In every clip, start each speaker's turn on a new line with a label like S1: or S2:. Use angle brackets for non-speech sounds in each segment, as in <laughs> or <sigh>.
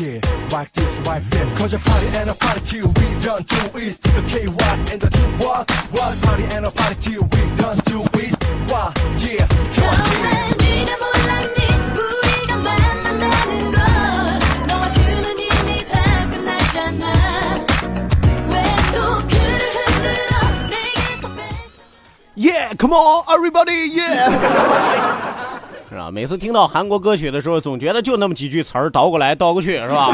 S1: Yeah, this, that. Cause a party and a party till we done do it. The KY and the two? What party and a party till we done do it. Why? Yeah,
S2: Yeah, come on, everybody, yeah! <laughs> 是吧？每次听到韩国歌曲的时候，总觉得就那么几句词儿，倒过来倒过去，是吧？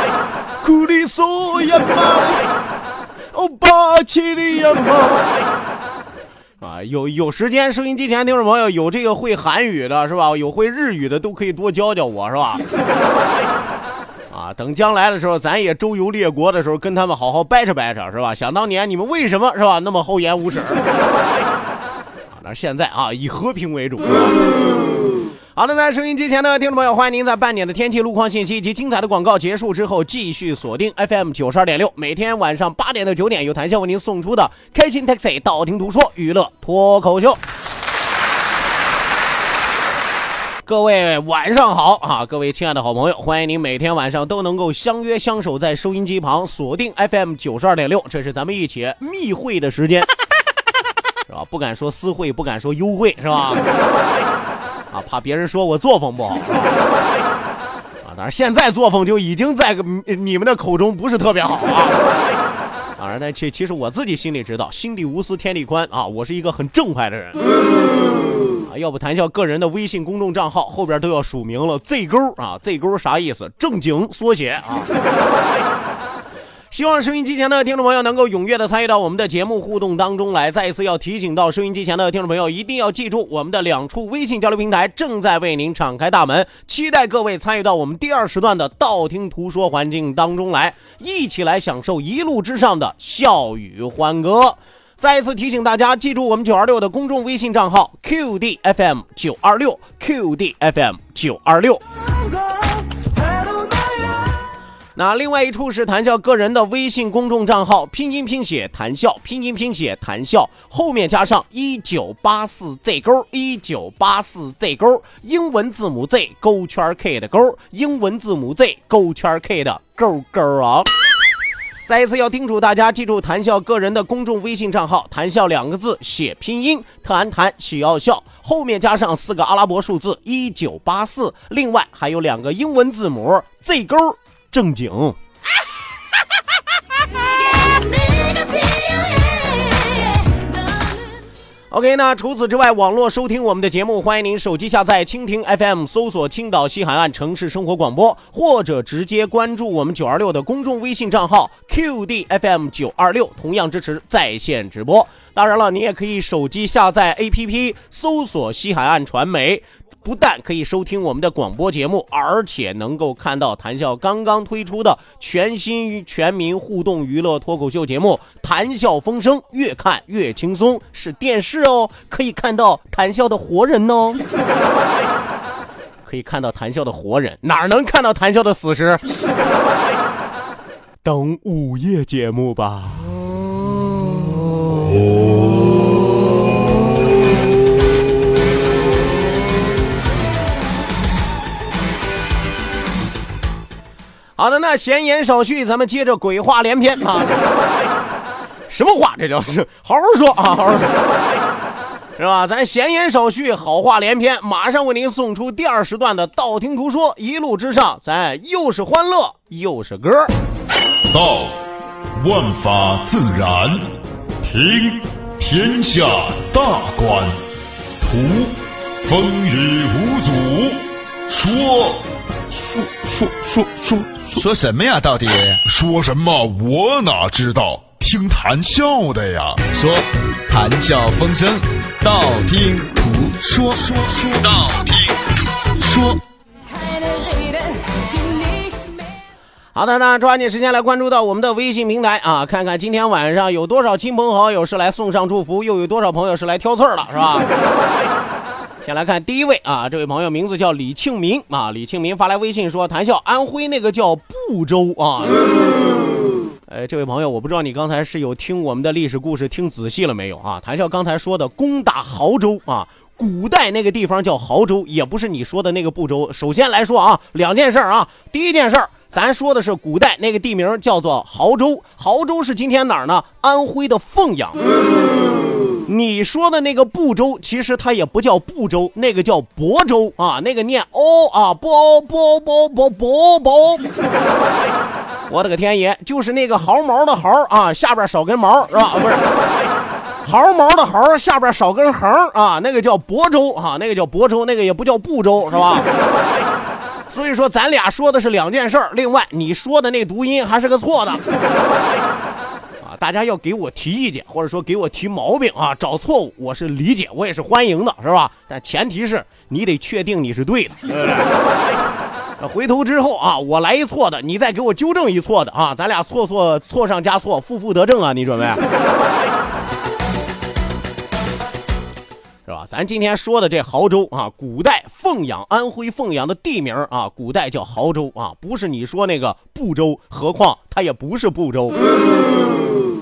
S2: <laughs> 库里索亚玛，欧巴奇里亚玛。啊，有有时间，收音机前听众朋友有这个会韩语的，是吧？有会日语的，都可以多教教我，是吧？<laughs> 啊，等将来的时候，咱也周游列国的时候，跟他们好好掰扯掰扯，是吧？想当年你们为什么是吧那么厚颜无耻？啊，那现在啊，以和平为主，是吧？好的，那收音机前的听众朋友，欢迎您在半点的天气、路况信息以及精彩的广告结束之后，继续锁定 FM 九十二点六，每天晚上八点到九点，由谭笑为您送出的开心 Taxi 道听途说娱乐脱口秀。各位晚上好啊！各位亲爱的好朋友，欢迎您每天晚上都能够相约相守在收音机旁，锁定 FM 九十二点六，这是咱们一起密会的时间，<laughs> 是吧？不敢说私会，不敢说幽会，是吧？啊，怕别人说我作风不好啊。当然，现在作风就已经在你们的口中不是特别好啊。当然呢，其其实我自己心里知道，心地无私天地宽啊，我是一个很正派的人啊。要不谈笑个人的微信公众账号后边都要署名了 Z 勾啊，Z 勾啥意思？正经缩写啊。希望收音机前的听众朋友能够踊跃的参与到我们的节目互动当中来。再一次要提醒到收音机前的听众朋友，一定要记住我们的两处微信交流平台正在为您敞开大门，期待各位参与到我们第二时段的道听途说环境当中来，一起来享受一路之上的笑语欢歌。再一次提醒大家，记住我们九二六的公众微信账号 QDFM 九二六 QDFM 九二六。那另外一处是谈笑个人的微信公众账号，拼音拼写谈笑，拼音拼写谈笑，后面加上一九八四 Z 勾，一九八四 Z 勾，英文字母 Z 勾圈 K 的勾，英文字母 Z 勾圈 K 的勾勾啊。再一次要叮嘱大家，记住谈笑个人的公众微信账号“谈笑”两个字写拼音，谈谈喜要笑，后面加上四个阿拉伯数字一九八四，另外还有两个英文字母 Z 勾。正经。
S3: 啊
S2: ok 那除此之外网络收听我们的节目欢迎您手机下载蜻蜓 fm 搜索青岛西海岸城市生活广播或者直接关注我们九二六的公众微信账号 qdfm 九二六同样支持在线直播。当然了你也可以手机下载 app 搜索西海岸传媒不但可以收听我们的广播节目，而且能够看到谈笑刚刚推出的全新全民互动娱乐脱口秀节目《谈笑风生》，越看越轻松，是电视哦，可以看到谈笑的活人哦，<laughs> 可以看到谈笑的活人，哪儿能看到谈笑的死尸？等午夜节目吧。哦好的，那闲言少叙，咱们接着鬼话连篇啊！什么话？这叫是好好说啊，好好说，是吧？咱闲言少叙，好话连篇，马上为您送出第二时段的道听途说，一路之上，咱又是欢乐又是歌。
S4: 道，万法自然。听天下大观，图风雨无阻。说
S5: 说说说说
S6: 说什么呀？到底
S4: 说什么？我哪知道？听谈笑的呀。
S6: 说谈笑风生，道听途说。说说道听途说。
S2: 好的，那抓紧时间来关注到我们的微信平台啊，看看今天晚上有多少亲朋好友是来送上祝福，又有多少朋友是来挑刺儿的，是吧？先来看第一位啊，这位朋友名字叫李庆民啊，李庆民发来微信说：“谈笑，安徽那个叫不州啊。”哎，这位朋友，我不知道你刚才是有听我们的历史故事听仔细了没有啊？谈笑刚才说的攻打亳州啊，古代那个地方叫亳州，也不是你说的那个不州。首先来说啊，两件事儿啊，第一件事儿。咱说的是古代那个地名叫做亳州，亳州是今天哪儿呢？安徽的凤阳。你说的那个不州，其实它也不叫不州，那个叫亳州啊，那个念哦啊，亳亳亳亳亳亳。<laughs> 我的个天爷，就是那个毫毛的毫啊，下边少根毛是吧？不是，毫毛的毫下边少根横啊，那个叫亳州啊，那个叫亳州，那个也不叫不州是吧？所以说，咱俩说的是两件事。另外，你说的那读音还是个错的大家要给我提意见，或者说给我提毛病啊，找错误，我是理解，我也是欢迎的，是吧？但前提是你得确定你是对的，<laughs> 回头之后啊，我来一错的，你再给我纠正一错的啊，咱俩错错错上加错，负负得正啊！你准备？<laughs> 是吧？咱今天说的这亳州啊，古代凤阳，安徽凤阳的地名啊，古代叫亳州啊，不是你说那个不州，何况它也不是不州。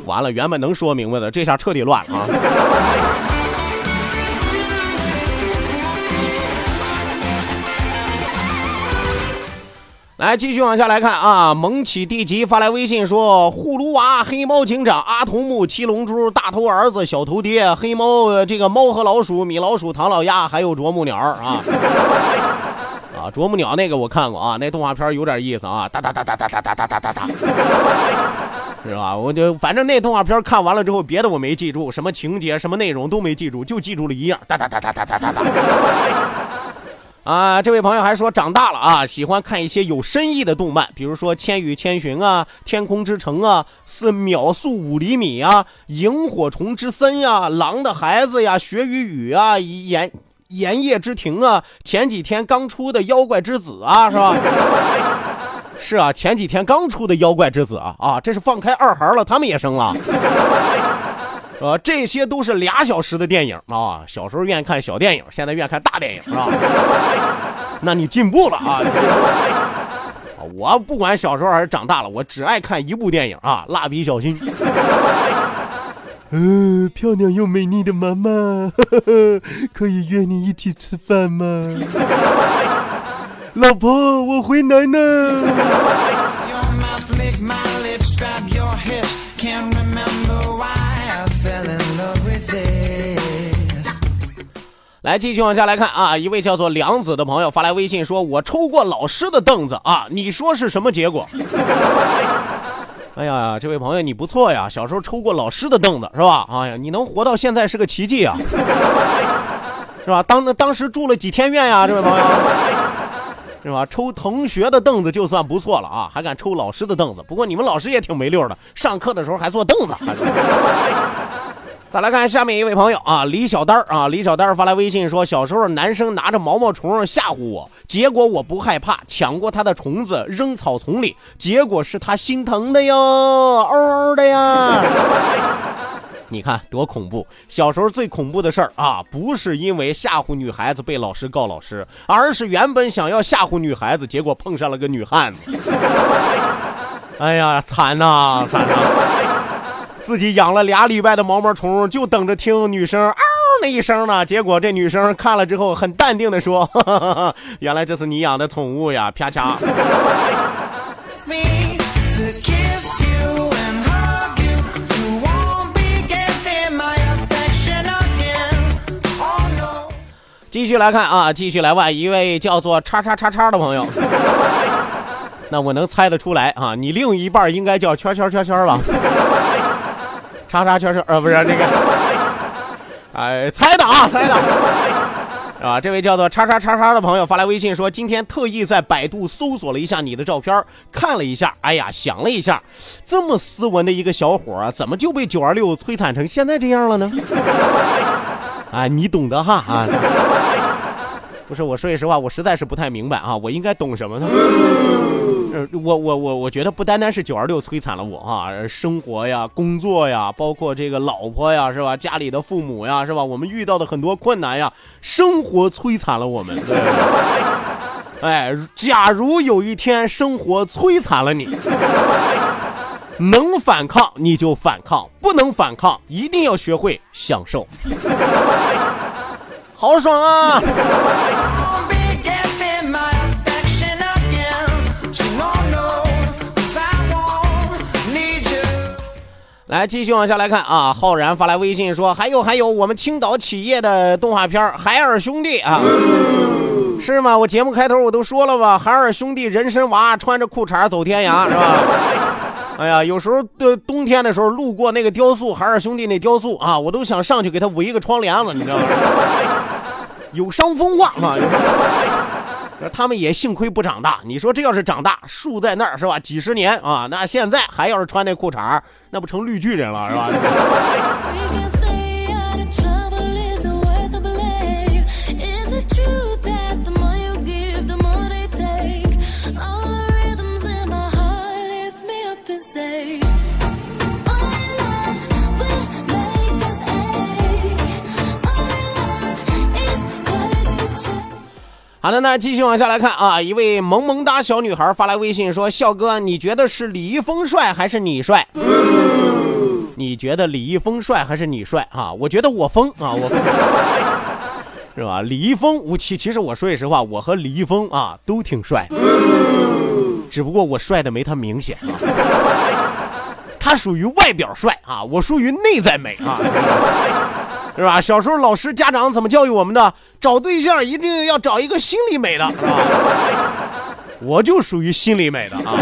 S2: 完了，原本能说明白的，这下彻底乱了啊！<laughs> 来，继续往下来看啊！蒙起地级发来微信说：“葫芦娃、黑猫警长、阿童木、七龙珠、大头儿子、小头爹、黑猫、这个猫和老鼠、米老鼠、唐老鸭，还有啄木鸟啊！<laughs> 啊，啄木鸟那个我看过啊，那动画片有点意思啊，哒哒哒哒哒哒哒哒哒哒哒，是吧？我就反正那动画片看完了之后，别的我没记住，什么情节、什么内容都没记住，就记住了一样，哒哒哒哒哒哒哒哒。”啊，这位朋友还说长大了啊，喜欢看一些有深意的动漫，比如说《千与千寻》啊，《天空之城》啊，是秒速五厘米啊，《萤火虫之森》呀，《狼的孩子》呀，《雪与雨》啊，《炎炎夜之庭》啊，前几天刚出的《妖怪之子》啊，是吧？是啊，前几天刚出的《妖怪之子》啊，啊，这是放开二孩了，他们也生了。<laughs> 呃，这些都是俩小时的电影啊！小时候愿意看小电影，现在愿意看大电影，是吧？那你进步了啊！我不管小时候还是长大了，我只爱看一部电影啊，《蜡笔小新》。嗯，<laughs> 漂亮又美丽的妈妈，<laughs> 可以约你一起吃饭吗？老婆，我回来呢。来，继续往下来看啊！一位叫做梁子的朋友发来微信说：“我抽过老师的凳子啊，你说是什么结果？”哎呀，这位朋友你不错呀，小时候抽过老师的凳子是吧？哎呀，你能活到现在是个奇迹啊，是吧？当那当时住了几天院呀，这位朋友，是吧？抽同学的凳子就算不错了啊，还敢抽老师的凳子？不过你们老师也挺没溜的，上课的时候还坐凳子。<laughs> 再来看下面一位朋友啊，李小丹啊，李小丹发来微信说，小时候男生拿着毛毛虫吓唬我，结果我不害怕，抢过他的虫子扔草丛里，结果是他心疼的哟，嗷嗷的呀。你看多恐怖！小时候最恐怖的事儿啊，不是因为吓唬女孩子被老师告老师，而是原本想要吓唬女孩子，结果碰上了个女汉子。<laughs> 哎呀，惨呐，惨呐！自己养了俩礼拜的毛毛虫，就等着听女生嗷那一声呢。结果这女生看了之后，很淡定的说：“ <laughs> 原来这是你养的宠物呀！”啪嚓。<laughs> 继续来看啊，继续来问一位叫做叉叉叉叉的朋友。<laughs> 那我能猜得出来啊，你另一半应该叫圈圈圈圈吧？叉叉圈圈，呃，不是这个，哎，猜的啊，猜的。啊，这位叫做叉叉叉叉的朋友发来微信说，今天特意在百度搜索了一下你的照片，看了一下，哎呀，想了一下，这么斯文的一个小伙啊，怎么就被九二六摧残成现在这样了呢？<laughs> 啊，你懂得哈啊。不是，我说句实话，我实在是不太明白啊，我应该懂什么呢？呃，我我我我觉得不单单是九二六摧残了我啊，生活呀、工作呀，包括这个老婆呀，是吧？家里的父母呀，是吧？我们遇到的很多困难呀，生活摧残了我们。对 <laughs> 哎，假如有一天生活摧残了你，能反抗你就反抗，不能反抗，一定要学会享受。<laughs> 好爽啊！来，继续往下来看啊！浩然发来微信说：“还有还有，我们青岛企业的动画片《海尔兄弟》啊，是吗？我节目开头我都说了吧，海尔兄弟人参娃穿着裤衩走天涯，是吧？<laughs> 哎呀，有时候的冬天的时候路过那个雕塑，海尔兄弟那雕塑啊，我都想上去给他围一个窗帘子，你知道吗？有伤风化嘛。他们也幸亏不长大，你说这要是长大，树在那儿是吧？几十年啊，那现在还要是穿那裤衩那不成绿巨人了是吧？<laughs> 好的，那继续往下来看啊，一位萌萌哒小女孩发来微信说：“笑哥，你觉得是李易峰帅还是你帅？你觉得李易峰帅还是你帅啊？我觉得我疯啊，我疯。”是吧？李易峰，我其其实我说句实话，我和李易峰啊都挺帅，只不过我帅的没他明显啊。他属于外表帅啊，我属于内在美啊。是吧？小时候老师、家长怎么教育我们的？找对象一定要找一个心里美的，是吧？我就属于心里美的啊。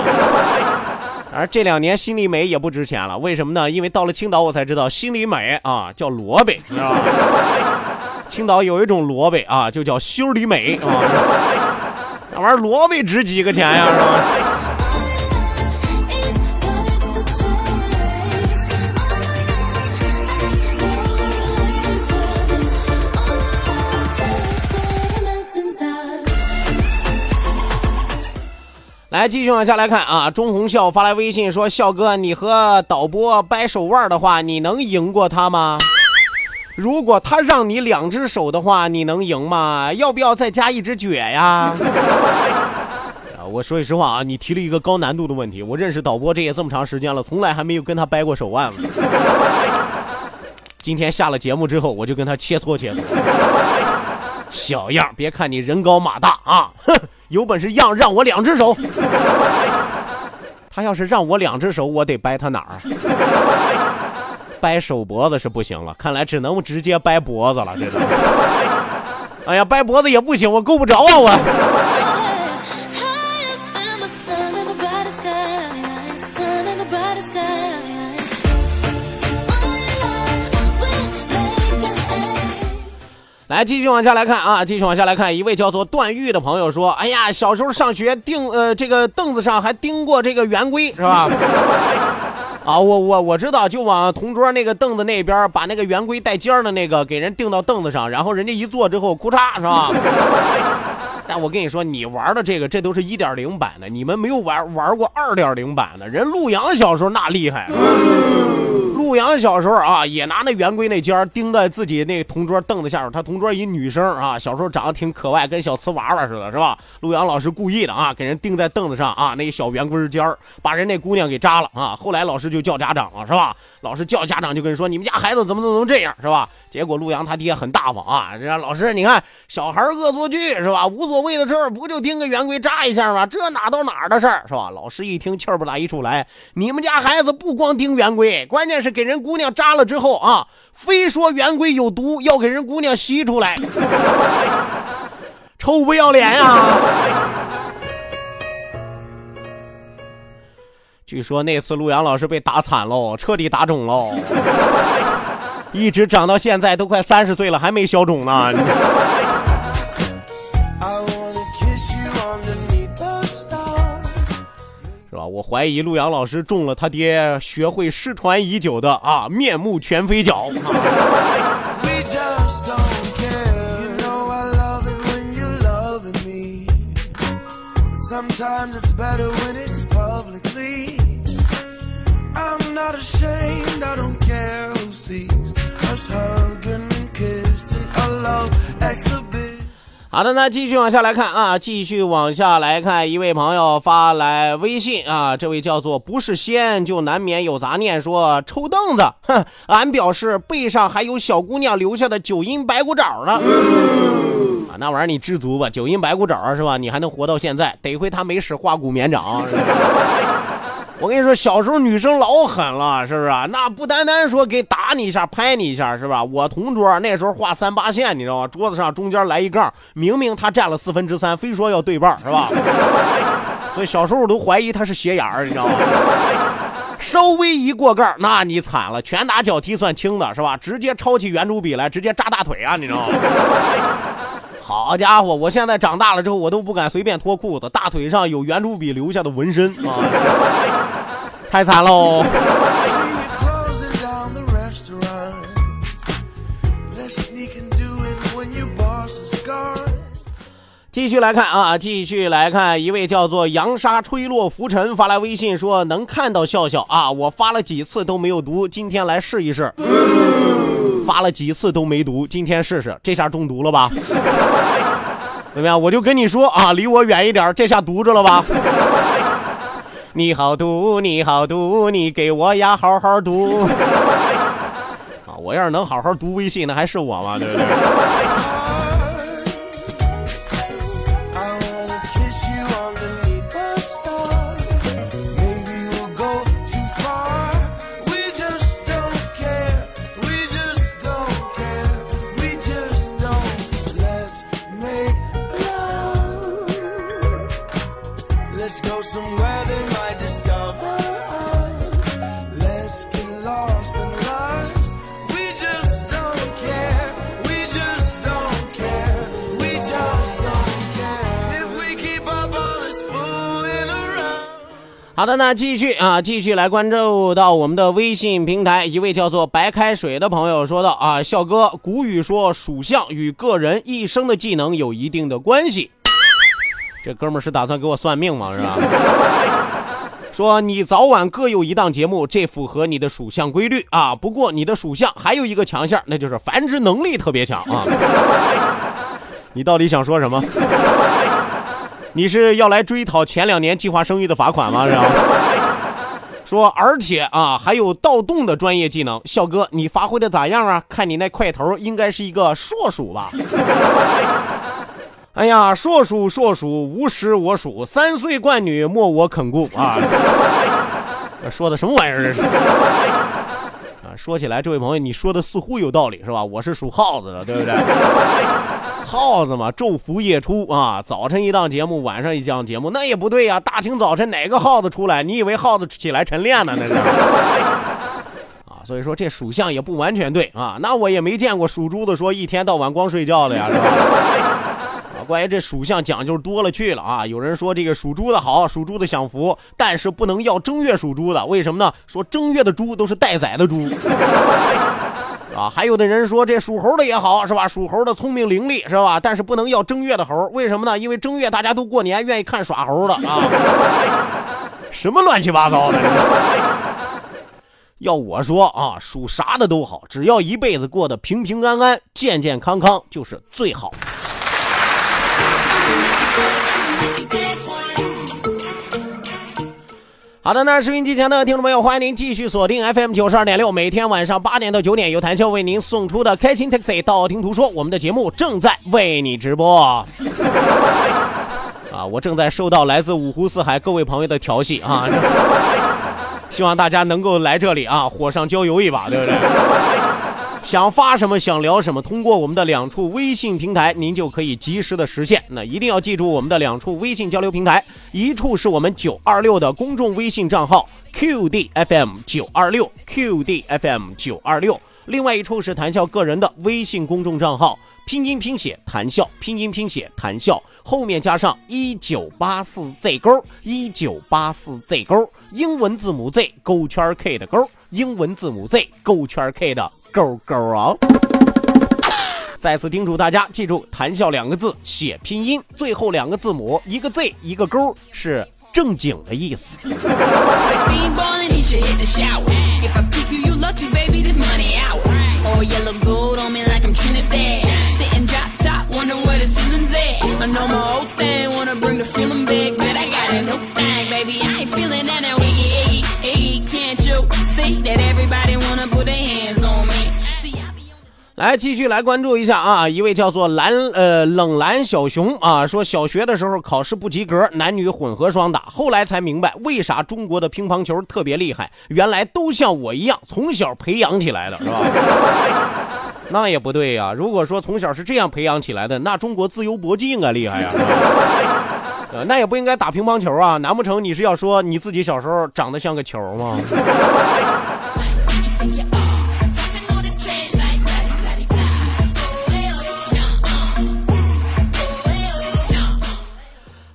S2: 而这两年心里美也不值钱了，为什么呢？因为到了青岛我才知道心里美啊叫萝卜，知道吧？青岛有一种萝卜啊，就叫心里美啊。那玩意儿萝卜值几个钱呀？是吧？来，继续往下来看啊。钟红笑发来微信说：“笑哥，你和导播掰手腕的话，你能赢过他吗？如果他让你两只手的话，你能赢吗？要不要再加一只脚呀？”啊，<laughs> 我说句实话啊，你提了一个高难度的问题。我认识导播这也这么长时间了，从来还没有跟他掰过手腕子。今天下了节目之后，我就跟他切磋切磋。小样，别看你人高马大啊，哼，有本事让让我两只手。他要是让我两只手，我得掰他哪儿？掰手脖子是不行了，看来只能直接掰脖子了。这个，哎呀，掰脖子也不行，我够不着啊我。来，继续往下来看啊，继续往下来看，一位叫做段誉的朋友说：“哎呀，小时候上学钉呃这个凳子上还钉过这个圆规，是吧？” <laughs> 啊，我我我知道，就往同桌那个凳子那边把那个圆规带尖的那个给人钉到凳子上，然后人家一坐之后，咔嚓，是吧？但我跟你说，你玩的这个，这都是一点零版的，你们没有玩玩过二点零版的。人陆阳小时候那厉害，陆阳小时候啊，也拿那圆规那尖儿钉在自己那同桌凳子下边。他同桌一女生啊，小时候长得挺可爱，跟小瓷娃娃似的，是吧？陆阳老师故意的啊，给人钉在凳子上啊，那小圆规尖儿，把人那姑娘给扎了啊。后来老师就叫家长了，是吧？老师叫家长就跟人说，你们家孩子怎么怎么怎么这样，是吧？结果陆阳他爹很大方啊，人家老师你看小孩恶作剧是吧？无所为的事儿，不就钉个圆规扎一下吗？这哪到哪儿的事儿是吧？老师一听气儿不打一处来，你们家孩子不光钉圆规，关键是给人姑娘扎了之后啊，非说圆规有毒，要给人姑娘吸出来，<laughs> 臭不要脸呀！据说那次陆阳老师被打惨喽，彻底打肿喽，<laughs> 一直长到现在都快三十岁了，还没消肿呢。我怀疑陆阳老师中了他爹学会失传已久的啊面目全非脚。好的，那继续往下来看啊，继续往下来看，一位朋友发来微信啊，这位叫做不是仙就难免有杂念，说抽凳子，哼，<laughs> 俺表示背上还有小姑娘留下的九阴白骨爪呢。啊，那玩意儿你知足吧，九阴白骨爪是吧？你还能活到现在，得亏他没使化骨绵掌。我跟你说，小时候女生老狠了，是不是啊？那不单单说给打你一下、拍你一下，是吧？我同桌那时候画三八线，你知道吗？桌子上中间来一杠，明明他占了四分之三，非说要对半，是吧？<laughs> 所以小时候我都怀疑他是斜眼儿，你知道吗？稍微一过杠，那你惨了，拳打脚踢算轻的，是吧？直接抄起圆珠笔来，直接扎大腿啊，你知道吗？好家伙，我现在长大了之后，我都不敢随便脱裤子，大腿上有圆珠笔留下的纹身啊，<laughs> 太惨喽！继续来看啊，继续来看，一位叫做扬沙吹落浮尘发来微信说能看到笑笑啊，我发了几次都没有读，今天来试一试。发了几次都没毒，今天试试，这下中毒了吧？<laughs> 怎么样？我就跟你说啊，离我远一点，这下毒着了吧？<laughs> 你好毒，你好毒，你给我呀好好毒。<laughs> 啊，我要是能好好读微信，那还是我吗？对不对？
S1: Let's go somewhere they might discover us. Let's get lost in lives. We just don't care. We just don't care. We just don't care. If we keep up all this fooling around.
S2: 好的，那继续啊，继续来关注到我们的微信平台，一位叫做白开水的朋友说道啊，笑哥，古语说属相与个人一生的技能有一定的关系。这哥们儿是打算给我算命吗？是吧？<laughs> 说你早晚各有一档节目，这符合你的属相规律啊。不过你的属相还有一个强项，那就是繁殖能力特别强啊。<laughs> 你到底想说什么？你是要来追讨前两年计划生育的罚款吗？是吧？说，而且啊，还有盗洞的专业技能。笑哥，你发挥的咋样啊？看你那块头，应该是一个硕鼠吧？哎呀，硕鼠硕鼠，无食我黍，三岁惯女莫我肯顾啊！<laughs> 说的什么玩意儿这是？啊，说起来，这位朋友，你说的似乎有道理是吧？我是属耗子的，对不对？耗子嘛，昼伏夜出啊，早晨一档节目，晚上一档节目，那也不对呀、大清早晨哪个耗子出来？你以为耗子起来晨练呢？那是。啊，所以说这属相也不完全对啊。那我也没见过属猪的说一天到晚光睡觉的呀，是吧？关于这属相讲究多了去了啊！有人说这个属猪的好，属猪的享福，但是不能要正月属猪的，为什么呢？说正月的猪都是待宰的猪。<laughs> 啊，还有的人说这属猴的也好，是吧？属猴的聪明伶俐，是吧？但是不能要正月的猴，为什么呢？因为正月大家都过年，愿意看耍猴的啊。<laughs> 什么乱七八糟的？要我说啊，属啥的都好，只要一辈子过得平平安安、健健康康，就是最好。好的，那收音机前的听众朋友，欢迎您继续锁定 FM 九十二点六，每天晚上八点到九点，由谭笑为您送出的开心 Taxi 道听途说，我们的节目正在为你直播。<laughs> 啊，我正在收到来自五湖四海各位朋友的调戏啊，<laughs> 希望大家能够来这里啊，火上浇油一把，对不对？<laughs> 想发什么，想聊什么，通过我们的两处微信平台，您就可以及时的实现。那一定要记住我们的两处微信交流平台，一处是我们九二六的公众微信账号 QDFM 九二六 QDFM 九二六，另外一处是谈笑个人的微信公众账号。拼音拼写谈笑，拼音拼写谈笑，后面加上一九八四 Z 勾，一九八四 Z 勾，英文字母 Z 勾圈 K 的勾，英文字母 Z 勾圈 K 的勾勾啊！再次叮嘱大家，记住“谈笑”两个字写拼音，最后两个字母一个 Z 一个勾是正经的意思。来，继续来关注一下啊，一位叫做蓝呃冷蓝小熊啊，说小学的时候考试不及格，男女混合双打，后来才明白为啥中国的乒乓球特别厉害，原来都像我一样从小培养起来的，是吧？<laughs> 那也不对呀、如果说从小是这样培养起来的，那中国自由搏击应该厉害呀、是吧 <laughs> 呃那也不应该打乒乓球啊，难不成你是要说你自己小时候长得像个球吗？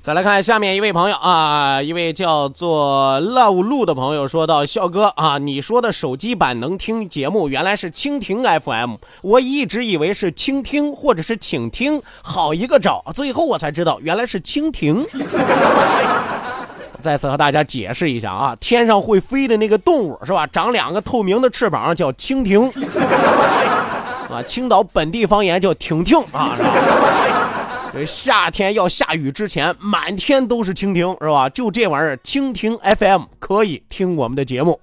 S2: 再来看下面一位朋友啊，一位叫做 Love 路的朋友说到：“笑哥啊，你说的手机版能听节目，原来是蜻蜓 FM，我一直以为是倾听或者是请听，好一个找！最后我才知道原来是蜻蜓。<laughs> ”再次和大家解释一下啊，天上会飞的那个动物是吧？长两个透明的翅膀叫蜻蜓，啊，青岛本地方言叫婷婷啊，是吧？夏天要下雨之前，满天都是蜻蜓，是吧？就这玩意儿，蜻蜓 FM 可以听我们的节目。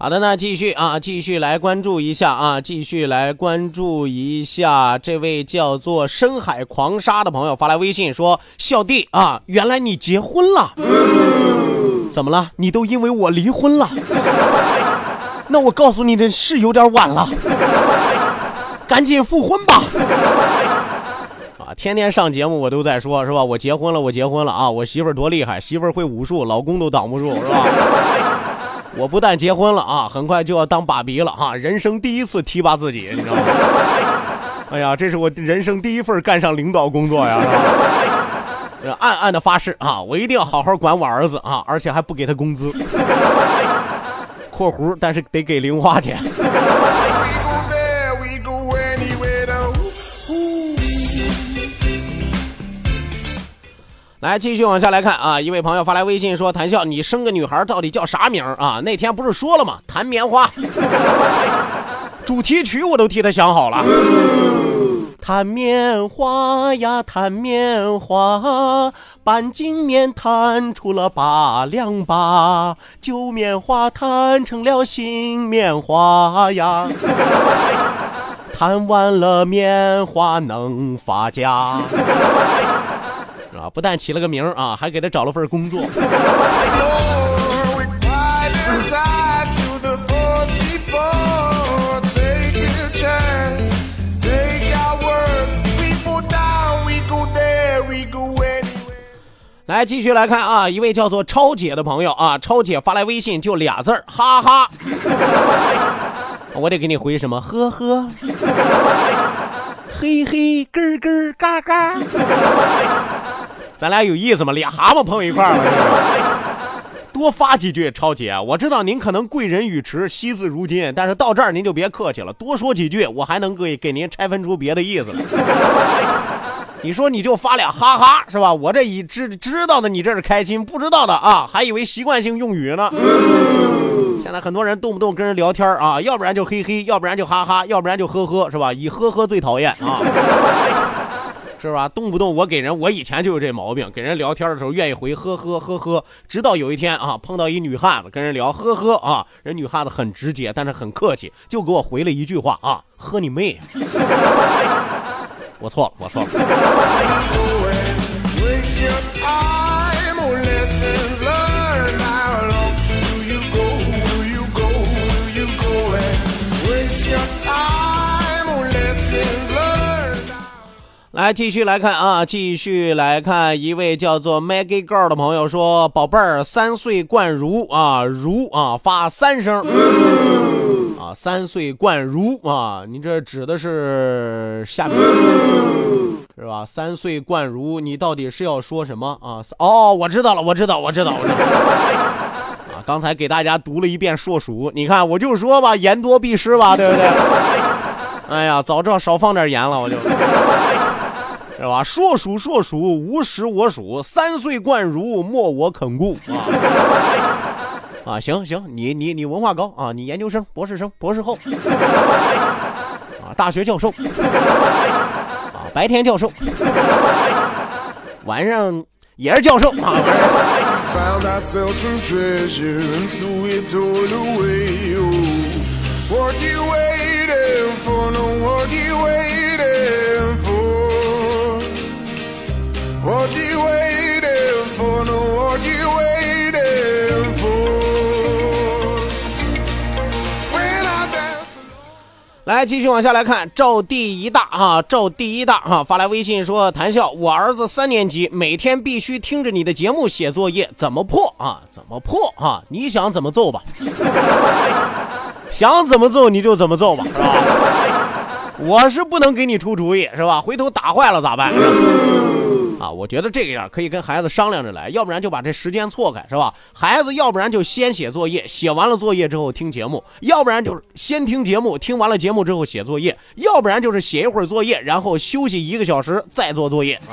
S2: 好的，那继续啊，继续来关注一下啊，继续来关注一下这位叫做深海狂沙的朋友发来微信说：“小弟啊，原来你结婚了，怎么了？你都因为我离婚了？<laughs> 那我告诉你的是有点晚了，赶紧复婚吧。”啊，天天上节目我都在说，是吧？我结婚了，我结婚了啊！我媳妇儿多厉害，媳妇儿会武术，老公都挡不住，是吧？我不但结婚了啊，很快就要当爸比了啊！人生第一次提拔自己，你知道吗？<laughs> 哎呀，这是我人生第一份干上领导工作呀！暗暗的发誓啊，我一定要好好管我儿子啊，而且还不给他工资。<laughs> （括弧）但是得给零花钱。来，继续往下来看啊！一位朋友发来微信说：“谭笑，你生个女孩到底叫啥名啊？那天不是说了吗？弹棉花，<laughs> 主题曲我都替他想好了。弹棉花呀，弹棉花，半斤棉弹出了八两八，旧棉花弹成了新棉花呀。<laughs> 弹完了棉花能发家。”不但起了个名啊，还给他找了份工作。<laughs> 来继续来看啊，一位叫做超姐的朋友啊，超姐发来微信就俩字儿，哈哈。<laughs> 我得给你回什么？呵呵，<laughs> 嘿嘿，咯咯，嘎嘎。咱俩有意思吗？俩蛤蟆碰一块儿了，多发几句，超姐，我知道您可能贵人语迟，惜字如金，但是到这儿您就别客气了，多说几句，我还能给给您拆分出别的意思来。<laughs> 你说你就发俩哈哈是吧？我这一知知道的你这是开心，不知道的啊还以为习惯性用语呢。现在很多人动不动跟人聊天啊，要不然就嘿嘿，要不然就哈哈，要不然就呵呵，是吧？以呵呵最讨厌啊。是吧？动不动我给人，我以前就有这毛病，给人聊天的时候愿意回呵呵呵呵，直到有一天啊，碰到一女汉子跟人聊呵呵啊，人女汉子很直接，但是很客气，就给我回了一句话啊，喝你妹！<laughs> 我错了，我错了。来，继续来看啊，继续来看一位叫做 Maggie Girl 的朋友说：“宝贝儿，三岁冠如啊，如啊发三声啊，三岁冠如啊，你这指的是下面是吧？三岁冠如，你到底是要说什么啊？哦，我知道了，我知道，我知道，我知道。啊，刚才给大家读了一遍硕鼠，你看我就说吧，言多必失吧，对不对？哎呀，早知道少放点盐了，我就。”是吧？硕鼠硕鼠，无食我黍；三岁贯如，莫我肯顾啊！啊，行行，你你你文化高啊，你研究生、博士生、博士后啊，大学教授啊，白天教授，晚上也是教授啊。
S7: Found ourselves some treasure and threw it all away. Oh, what you waiting for? No, what you waiting What you waiting for? No, what you waiting for? When I dance.
S2: 来，继续往下来看，赵第一大哈，赵第一大哈发来微信说：“谈笑，我儿子三年级，每天必须听着你的节目写作业，怎么破啊？怎么破啊？你想怎么揍吧？<laughs> 想怎么揍你就怎么揍吧，是吧？我是不能给你出主意，是吧？回头打坏了咋办？啊，我觉得这个样可以跟孩子商量着来，要不然就把这时间错开，是吧？孩子要不然就先写作业，写完了作业之后听节目，要不然就是先听节目，听完了节目之后写作业，要不然就是写一会儿作业，然后休息一个小时再做作业。<laughs>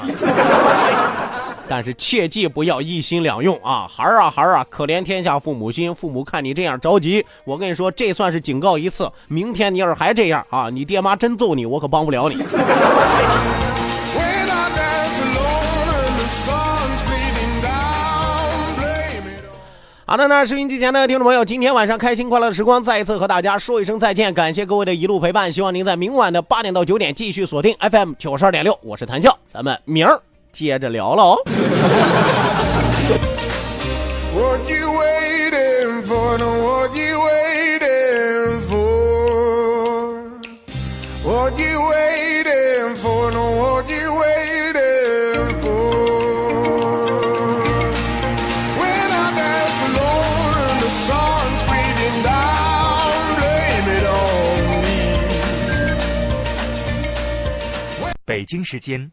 S2: 但是切记不要一心两用啊！孩儿啊孩儿啊，可怜天下父母心，父母看你这样着急，我跟你说，这算是警告一次。明天你要是还这样啊，你爹妈真揍你，我可帮不了你。好的，那收音机前的听众朋友，今天晚上开心快乐的时光再一次和大家说一声再见，感谢各位的一路陪伴，希望您在明晚的八点到九点继续锁定 FM 九十二点六，我是谭笑，咱们明儿接着聊了哦。
S7: What you waiting for? No, what you
S8: 北京时间